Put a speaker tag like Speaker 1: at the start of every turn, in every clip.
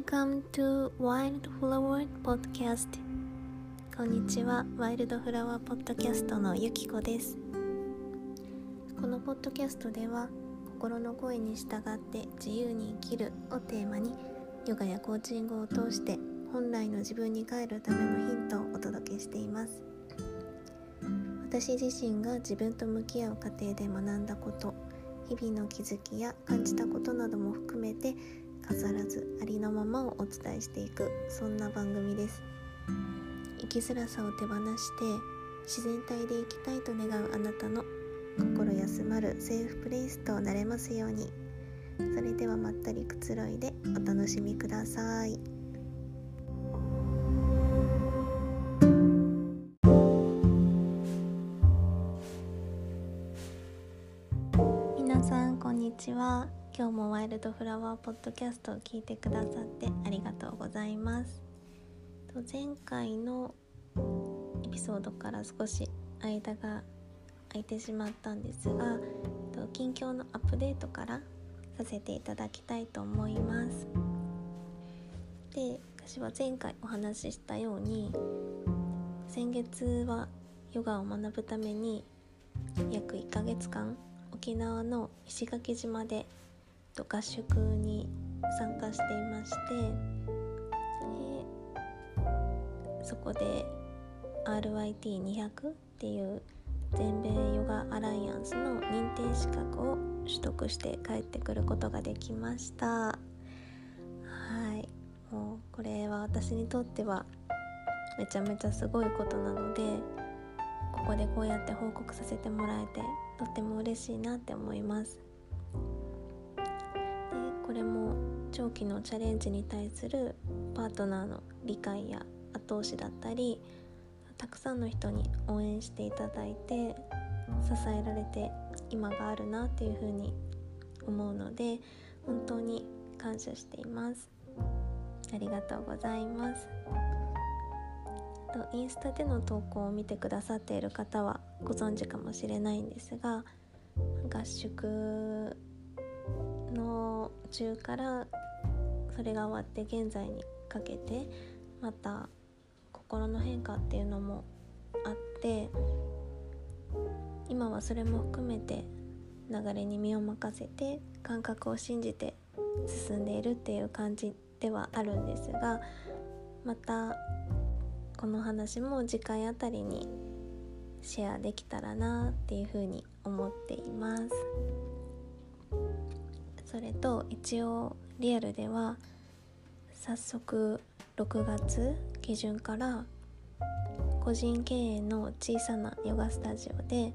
Speaker 1: Welcome to Wildflower Podcast. こんにちは。ワイルドフラワーポッドキャストのゆきこです。このポッドキャストでは心の声に従って自由に生きるをテーマにヨガやコーチングを通して本来の自分に帰るためのヒントをお届けしています。私自身が自分と向き合う過程で学んだこと日々の気づきや感じたことなども含めて飾らずありのままをお伝えしていくそんな番組です生きづらさを手放して自然体で生きたいと願うあなたの心休まるセーフプレイスとなれますようにそれではまったりくつろいでお楽しみください。ちは。今日もワイルドフラワーポッドキャストを聞いてくださってありがとうございます。前回のエピソードから少し間が空いてしまったんですが近況のアップデートからさせていただきたいと思います。で私は前回お話ししたように先月はヨガを学ぶために約1ヶ月間沖縄の石垣島で合宿に参加していましてえそこで RYT200 っていう全米ヨガアライアンスの認定資格を取得して帰ってくることができました。はい。もうこれは私にとってはめちゃめちゃすごいことなのでここでこうやって報告させてもらえてとても嬉しいなって思います。でこれも長期のチャレンジに対するパートナーの理解や後押しだったりたくさんの人に応援していただいて支えられて今があるなっていうふうに思うので本当に感謝しています。ありがとうございます。とインスタでの投稿を見てくださっている方はご存知かもしれないんですが合宿の中からそれが終わって現在にかけてまた心の変化っていうのもあって今はそれも含めて流れに身を任せて感覚を信じて進んでいるっていう感じではあるんですがまたこの話も次回あたりにシェアできたらなっていうふうに思っています。それと一応リアルでは早速6月下旬から個人経営の小さなヨガスタジオで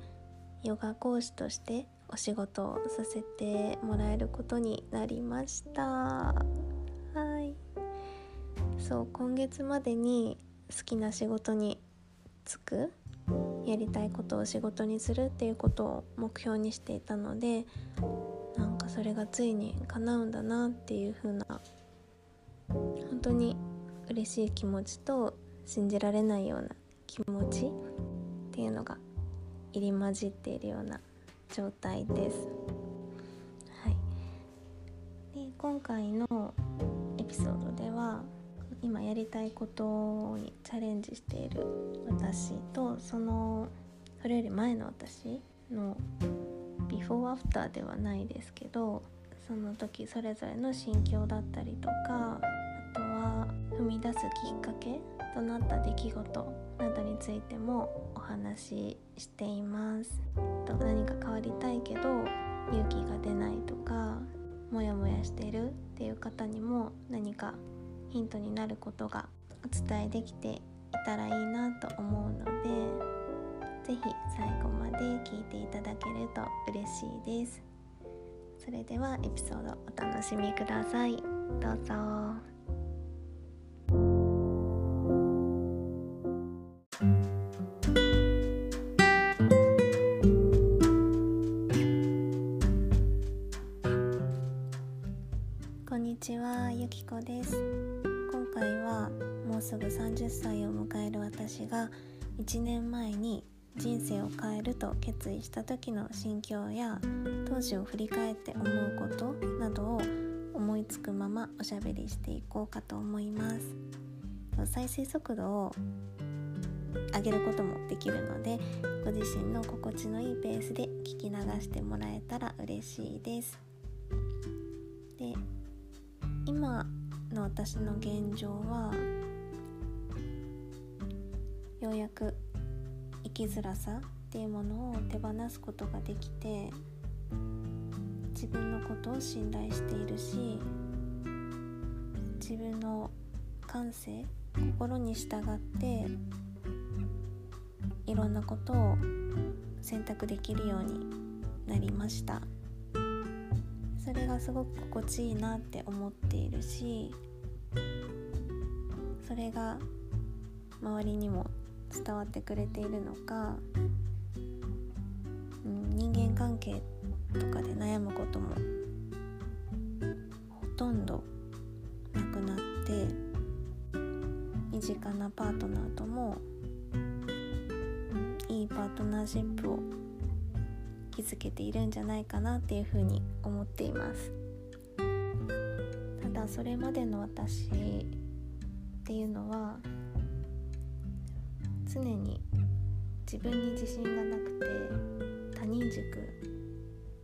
Speaker 1: ヨガ講師としてお仕事をさせてもらえることになりました。はい。そう今月までに好きな仕事に就く？やりたいことを仕事にするっていうことを目標にしていたのでなんかそれがついに叶うんだなっていう風な本当に嬉しい気持ちと信じられないような気持ちっていうのが入り混じっているような状態です。はい、で今回のエピソードでは今やりたいことにチャレンジしている私とそのそれより前の私のビフォーアフターではないですけどその時それぞれの心境だったりとかあとは踏み出すきっかけとなった出来事などについてもお話ししています。と何か変わりたいけど勇気が出ないとかモヤモヤしてるっていう方にも何かヒントになることがお伝えできていたらいいなと思うので是非最後まで聞いていただけると嬉しいです。それではエピソードお楽しみください。どうぞ。1年前に人生を変えると決意した時の心境や当時を振り返って思うことなどを思いつくままおしゃべりしていこうかと思います。再生速度を上げることもできるのでご自身の心地のいいペースで聞き流してもらえたら嬉しいです。で今の私の現状はようやく生きづらさっていうものを手放すことができて自分のことを信頼しているし自分の感性心に従っていろんなことを選択できるようになりました。それがすごく心地いいなって思っているしそれが周りにも伝わってくれているのか、うん、人間関係とかで悩むこともほとんどなくなって身近なパートナーとも、うん、いいパートナーシップを築けているんじゃないかなっていうふうに思っています。ただそれまでの私っていうのは常に自分に自信がなくて他人軸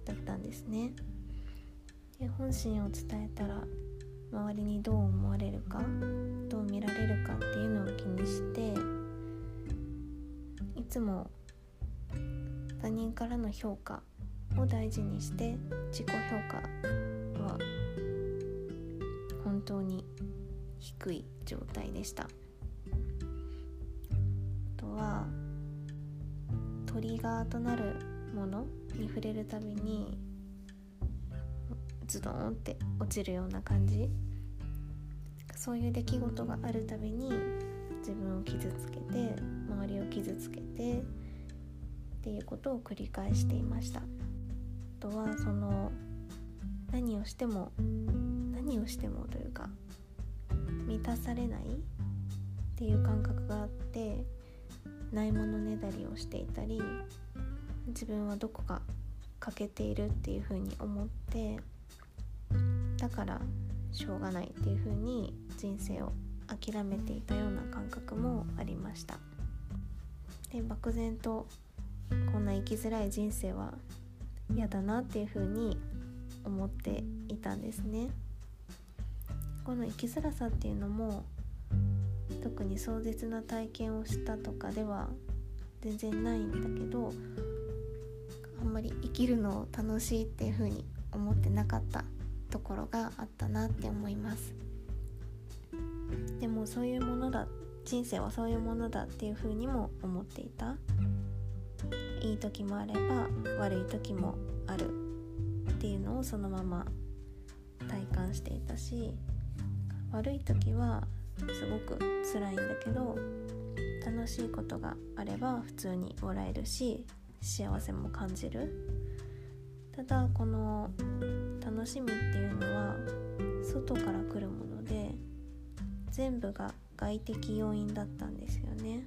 Speaker 1: だったんですね。で本心を伝えたら周りにどう思われるかどう見られるかっていうのを気にしていつも他人からの評価を大事にして自己評価は本当に低い状態でした。はトリガーとなるものに触れるたびにズドンって落ちるような感じ。そういう出来事があるたびに自分を傷つけて周りを傷つけてっていうことを繰り返していました。あとはその何をしても何をしてもというか満たされないっていう感覚があってないものねだりをしていたり自分はどこか欠けているっていうふうに思ってだからしょうがないっていうふうに人生を諦めていたような感覚もありました。で漠然とこんな生きづらい人生は嫌だなっていうふうに思っていたんですね。この生きづらさっていうのも特に壮絶な体験をしたとかでは全然ないんだけどあんまり生きるのを楽しいっていう風に思ってなかったところがあったなって思います。でもそういうものだ人生はそういうものだっていう風にも思っていた。いい時もあれば悪い時もあるっていうのをそのまま体感していたし悪い時はすごく辛いんだけど楽しいことがあれば普通に笑えるし幸せも感じる。ただこの楽しみっていうのは外から来るもので全部が外的要因だったんですよね。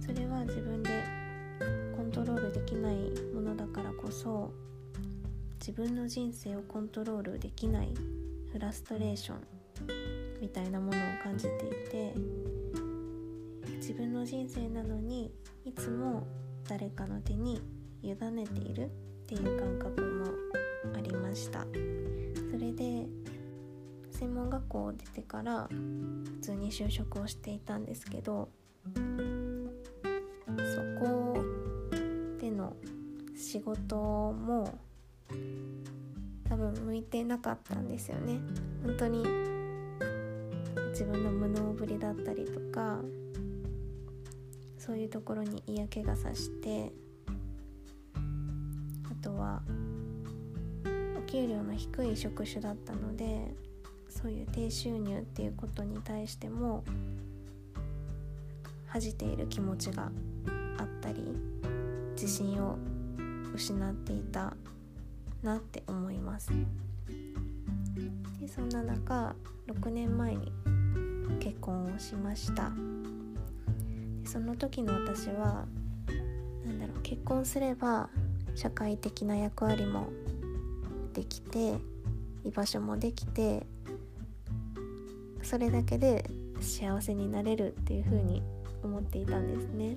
Speaker 1: それは自分でコントロールできないものだからこそ自分の人生をコントロールできないフラストレーションみたいなものを感じていて自分の人生なのにいつも誰かの手に委ねているっていう感覚もありました。それで専門学校を出てから普通に就職をしていたんですけどそこでの仕事も多分向いてなかったんですよね。本当に自分の無能ぶりだったりとかそういうところに嫌気がさしてあとはお給料の低い職種だったのでそういう低収入っていうことに対しても恥じている気持ちがあったり自信を失っていたなって思います。でそんな中6年前に婚をしました。その時の私は何だろう結婚すれば社会的な役割もできて居場所もできてそれだけで幸せになれるっていう風に思っていたんですね。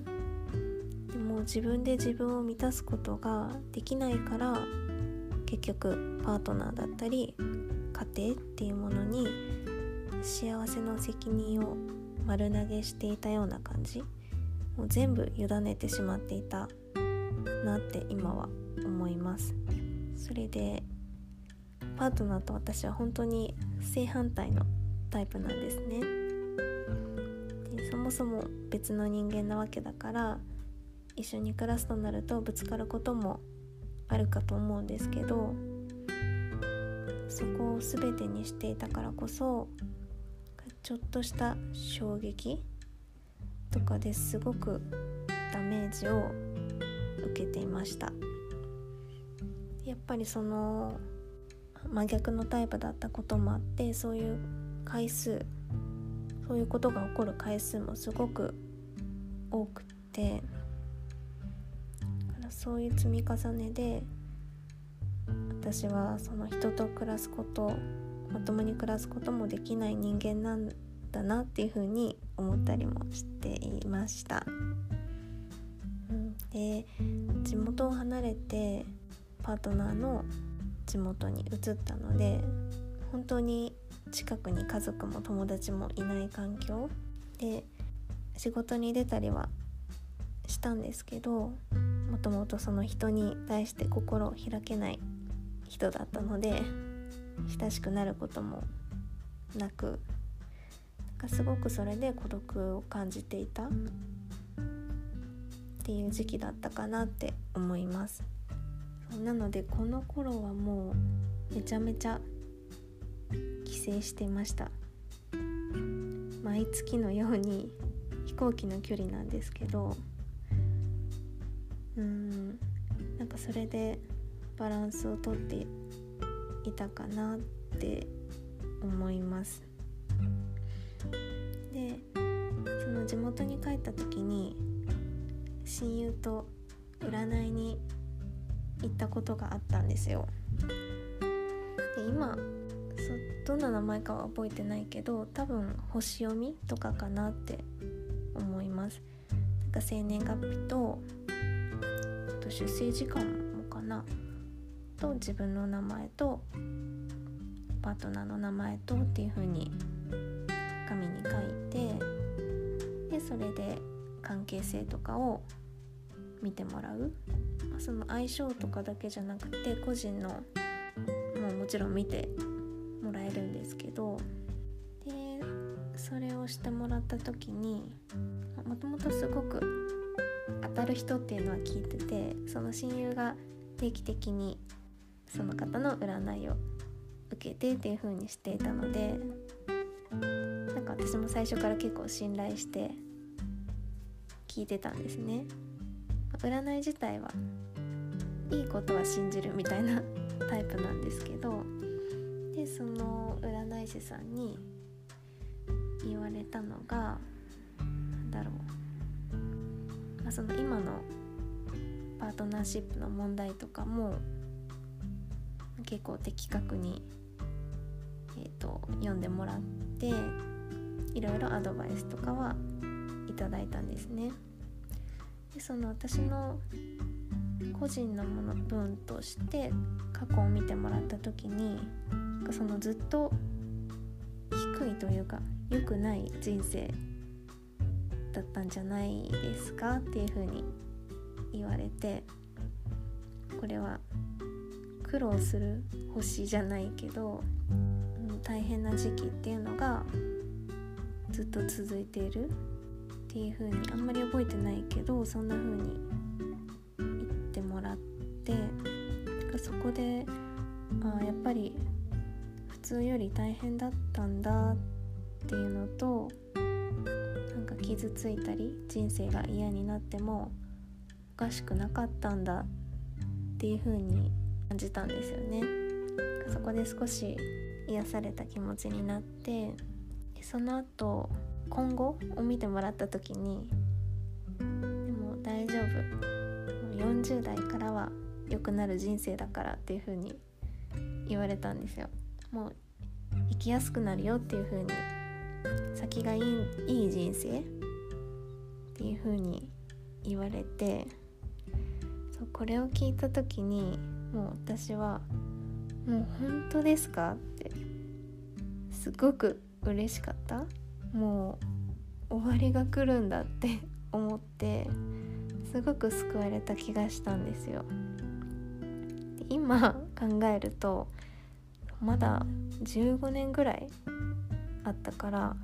Speaker 1: でも自分で自分を満たすことができないから結局パートナーだったり家庭っていうものに幸せの責任を丸投げしていたような感じ。もう全部委ねてしまっていたなって今は思います。それでパートナーと私は本当に正反対のタイプなんですね。でそもそも別の人間なわけだから一緒に暮らすとなるとぶつかることもあるかと思うんですけどそこを全てにしていたからこそちょっとした衝撃とかですごくダメージを受けていました。やっぱりその真逆のタイプだったこともあってそういう回数そういうことが起こる回数もすごく多くてそういう積み重ねで私はその人と暮らすことまともに暮らすこともできない人間なんだなっていうふうに思ったりもしていました。うん、で地元を離れてパートナーの地元に移ったので本当に近くに家族も友達もいない環境で仕事に出たりはしたんですけどもともとその人に対して心を開けない人だったので親しくなることもなくなんかすごくそれで孤独を感じていたっていう時期だったかなって思います。なのでこの頃はもうめちゃめちゃ帰省していました。毎月のように飛行機の距離なんですけどうんなんかそれでバランスをとっていたかなって思います。でその地元に帰った時に親友と占いに行ったことがあったんですよ。で今どんな名前かは覚えてないけど多分星読みとかかなって思います。なんか生年月日とと出生時間もかな。と自分の名前とパートナーの名前とっていう風に紙に書いてでそれで関係性とかを見てもらう、まあ、その相性とかだけじゃなくて個人のもうもちろん見てもらえるんですけどでそれをしてもらった時にもともとすごく当たる人っていうのは聞いててその親友が定期的にその方の占いを受けてっていう風にしていたのでなんか私も最初から結構信頼して聞いてたんですね。占い自体はいいことは信じるみたいな タイプなんですけどでその占い師さんに言われたのが何だろう、まあ、その今のパートナーシップの問題とかも結構的確に、えーと、読んでもらっていろいろアドバイスとかはいただいたんですね。でその私の個人のもの分として過去を見てもらった時にそのずっと低いというか良くない人生だったんじゃないですかっていうふうに言われてこれは苦労する星じゃないけど、大変な時期っていうのがずっと続いているっていう風にあんまり覚えてないけどそんな風に言ってもらってそこであやっぱり普通より大変だったんだっていうのとなんか傷ついたり人生が嫌になってもおかしくなかったんだっていう風に感じたんですよね。そこで少し癒された気持ちになってその後今後を見てもらった時にでも大丈夫。40代からは良くなる人生だからっていう風に言われたんですよ。もう生きやすくなるよっていう風に先がいいいい人生？っていう風に言われてそうこれを聞いた時にもう私は「もう本当ですか?」ってすごく嬉しかったもう終わりが来るんだって 思ってすごく救われた気がしたんですよ。今考えるとまだ15年ぐらいあったから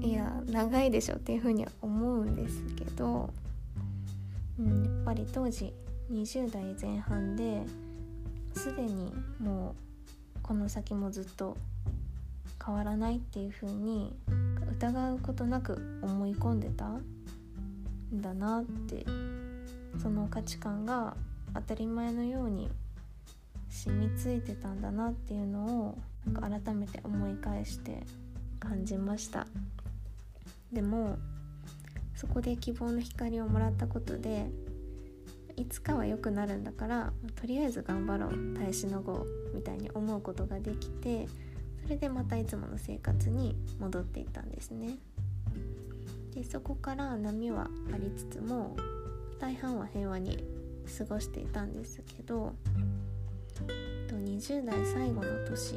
Speaker 1: いや長いでしょっていうふうには思うんですけど、うん、やっぱり当時20代前半ですでにもうこの先もずっと変わらないっていうふうに疑うことなく思い込んでたんだなってその価値観が当たり前のように染みついてたんだなっていうのをなんか改めて思い返して感じました。でもそこで希望の光をもらったことでいつかは良くなるんだからとりあえず頑張ろう耐えしのごうみたいに思うことができてそれでまたいつもの生活に戻っていったんですねでそこから波はありつつも大半は平和に過ごしていたんですけど20代最後の年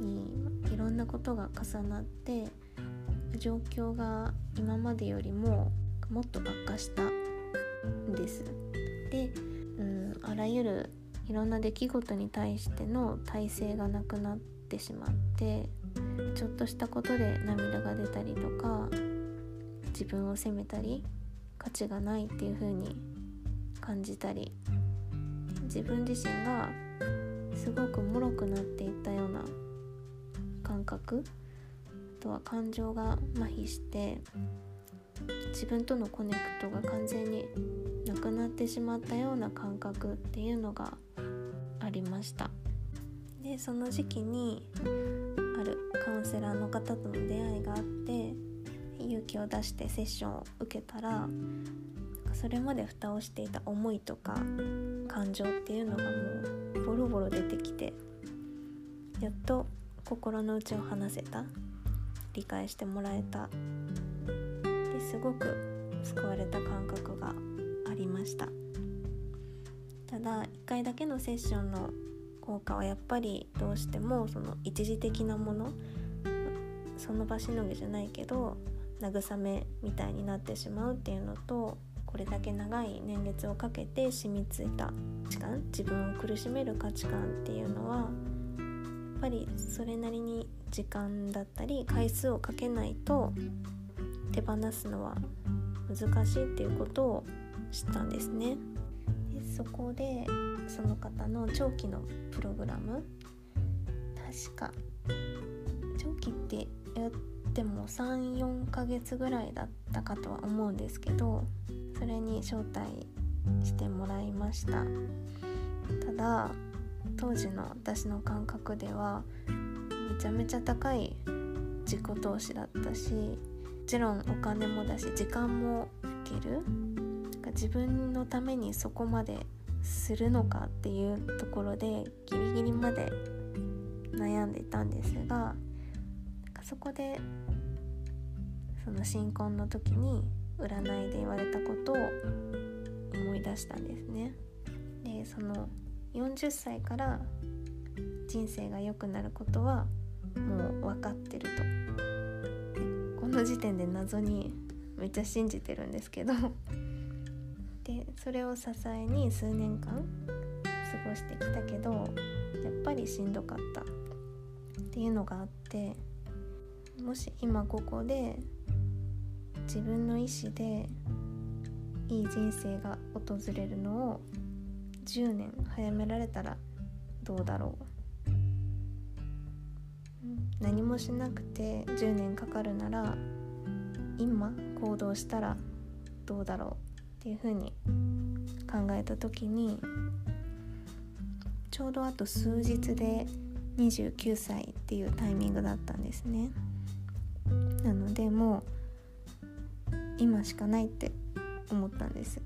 Speaker 1: にいろんなことが重なって状況が今までよりももっと悪化したんです。で、うん、あらゆるいろんな出来事に対しての体制がなくなってしまってちょっとしたことで涙が出たりとか自分を責めたり価値がないっていう風に感じたり自分自身がすごく脆くなっていったような感覚あとは感情が麻痺して自分とのコネクトが完全になくなってしまったような感覚っていうのがありました。でその時期にあるカウンセラーの方との出会いがあって勇気を出してセッションを受けたらそれまで蓋をしていた思いとか感情っていうのがもうボロボロ出てきてやっと心の内を話せた理解してもらえたすごく救われた感覚がありました。ただ1回だけのセッションの効果はやっぱりどうしてもその一時的なものその場しのぎじゃないけど慰めみたいになってしまうっていうのとこれだけ長い年月をかけて染みついた価値観自分を苦しめる価値観っていうのはやっぱりそれなりに時間だったり回数をかけないと手放すのは難しいっていうことを知ったんですね。でそこでその方の長期のプログラム確か長期ってやっても34ヶ月ぐらいだったかとは思うんですけどそれに招待してもらいましたただ当時の私の感覚ではめちゃめちゃ高い自己投資だったしちろんお金もだし時間もかけるな自分のためにそこまでするのかっていうところでギリギリまで悩んでいたんですがそこでその新婚の時に占いで言われたことを思い出したんですね。でその40歳から人生が良くなることはもう分かってるとの時点で謎にめっちゃ信じてるんですけど。でそれを支えに数年間過ごしてきたけどやっぱりしんどかった。っていうのがあってもし今ここで自分の意思でいい人生が訪れるのを10年早められたらどうだろう、何もしなくて10年かかるなら今行動したらどうだろうっていうふうに考えた時にちょうどあと数日で29歳っていうタイミングだったんですね。なのでもう今しかないって思ったんです。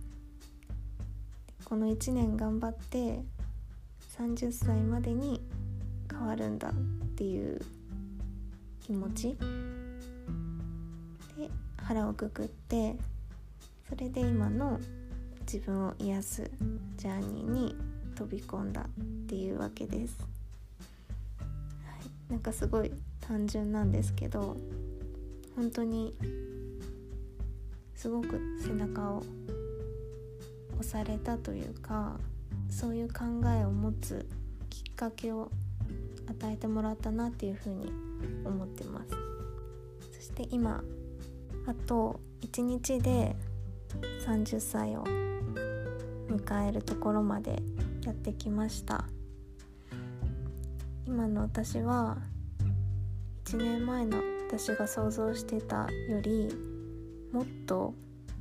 Speaker 1: この1年頑張って30歳までに変わるんだっていう気持ち？で腹をくくってそれで今の自分を癒すジャーニーに飛び込んだっていうわけです。はい、なんかすごい単純なんですけど本当にすごく背中を押されたというかそういう考えを持つきっかけを与えてもらったなっていうふうに思ってます。そして今あと1日で30歳を迎えるところまでやってきました。今の私は1年前の私が想像してたよりもっと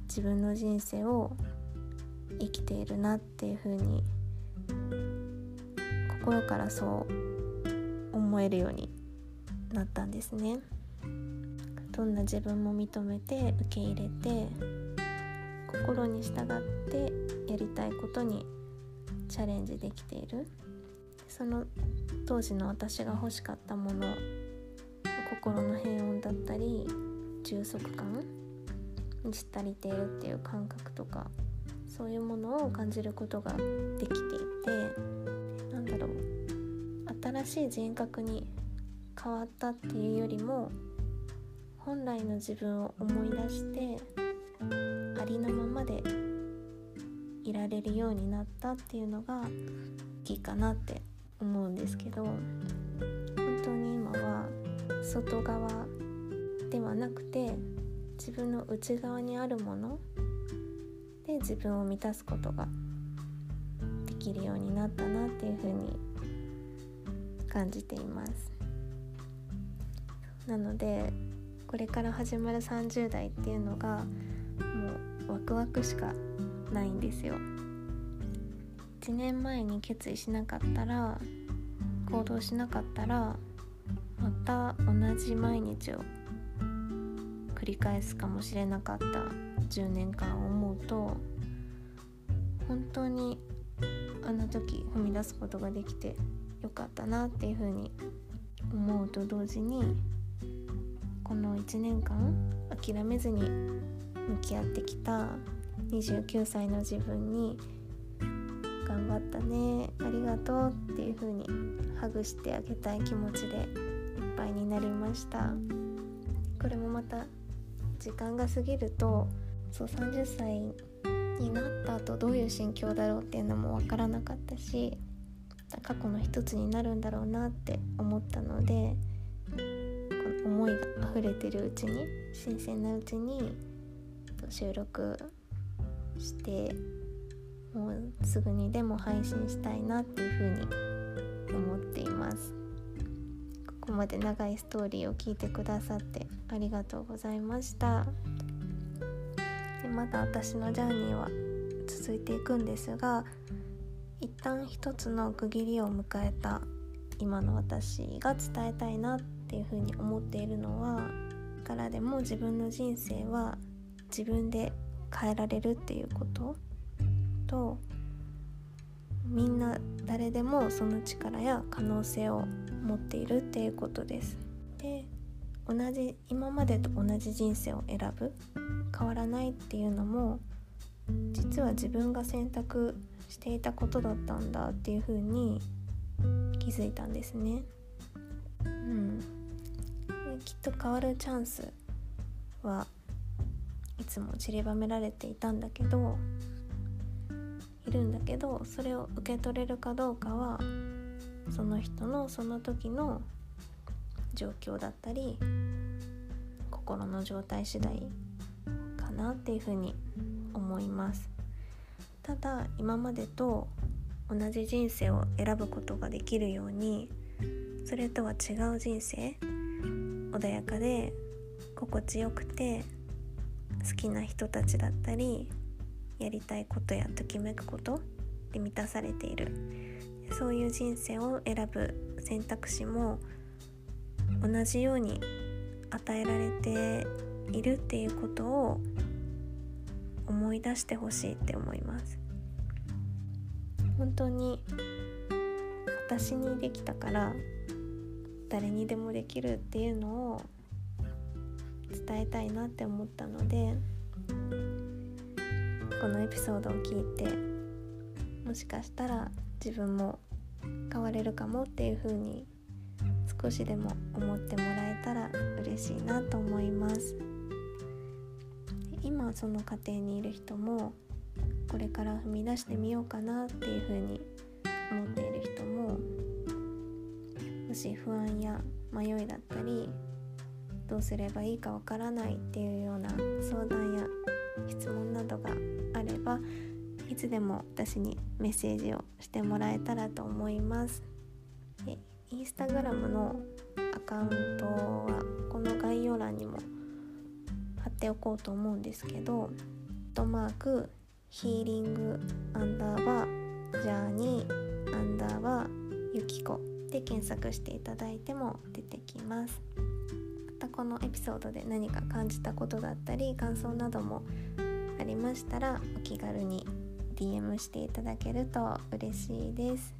Speaker 1: 自分の人生を生きているなっていう風に心からそう思えるようになったんですね。どんな自分も認めて受け入れて心に従ってやりたいことにチャレンジできている。その当時の私が欲しかったもの心の平穏だったり充足感満ち足りているっていう感覚とかそういうものを感じることができていてなんだろう。新しい人格に変わったっていうよりも本来の自分を思い出してありのままでいられるようになったっていうのがいいかなって思うんですけど本当に今は外側ではなくて自分の内側にあるもので自分を満たすことができるようになったなっていうふうに感じています。なのでこれから始まる30代っていうのがもうワクワクしかないんですよ。1年前に決意しなかったら行動しなかったらまた同じ毎日を繰り返すかもしれなかった10年間を思うと本当にあの時踏み出すことができてよかったなっていうふうに思うと同時にこの1年間諦めずに向き合ってきた29歳の自分に「頑張ったねありがとう」っていう風にハグしてあげたい気持ちでいっぱいになりました。これもまた時間が過ぎるとそう30歳になった後どういう心境だろうっていうのも分からなかったし過去の一つになるんだろうなって思ったので思いが溢れてるうちに新鮮なうちに収録してもうすぐにでも配信したいなっていうふうに思っています。ここまで長いストーリーを聞いてくださってありがとうございました。でまだ私のジャーニーは続いていくんですが一旦一つの区切りを迎えた今の私が伝えたいなってていうふうに思っているのはからでも自分の人生は自分で変えられるっていうこととみんな誰でもその力や可能性を持っているっていうことです。で同じ今までと同じ人生を選ぶ変わらないっていうのも実は自分が選択していたことだったんだっていうふうに気づいたんですね。うん、きっと変わるチャンスはいつも散りばめられていたんだけどいるんだけどそれを受け取れるかどうかはその人のその時の状況だったり心の状態次第かなっていうふうに思います。ただ今までと同じ人生を選ぶことができるようにそれとは違う人生穏やかで心地よくて好きな人たちだったりやりたいことやときめくことで満たされている。そういう人生を選ぶ選択肢も同じように与えられているっていうことを思い出してほしいって思います。本当に私にできたから誰にでもできるっていうのを伝えたいなって思ったのでこのエピソードを聞いてもしかしたら自分も変われるかもっていう風に少しでも思ってもらえたら嬉しいなと思います。今その家庭にいる人もこれから踏み出してみようかなっていう風に思っているし不安や迷いだったりどうすればいいかわからないっていうような相談や質問などがあればいつでも私にメッセージをしてもらえたらと思います。でインスタグラムのアカウントはこの概要欄にも貼っておこうと思うんですけど「トマークヒーリングアンダーバージャーニーアンダーバーユキコ」で検索していただいても出てきます。またこのエピソードで何か感じたことだったり感想などもありましたらお気軽に DM していただけると嬉しいです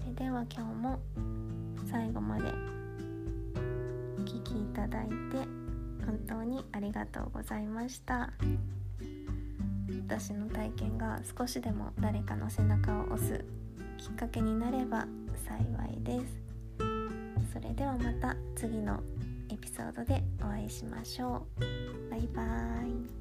Speaker 1: それでは今日も最後までお聴きいただいて本当にありがとうございました私の体験が少しでも誰かの背中を押すきっかけになれば幸いですそれではまた次のエピソードでお会いしましょう。バイバーイ。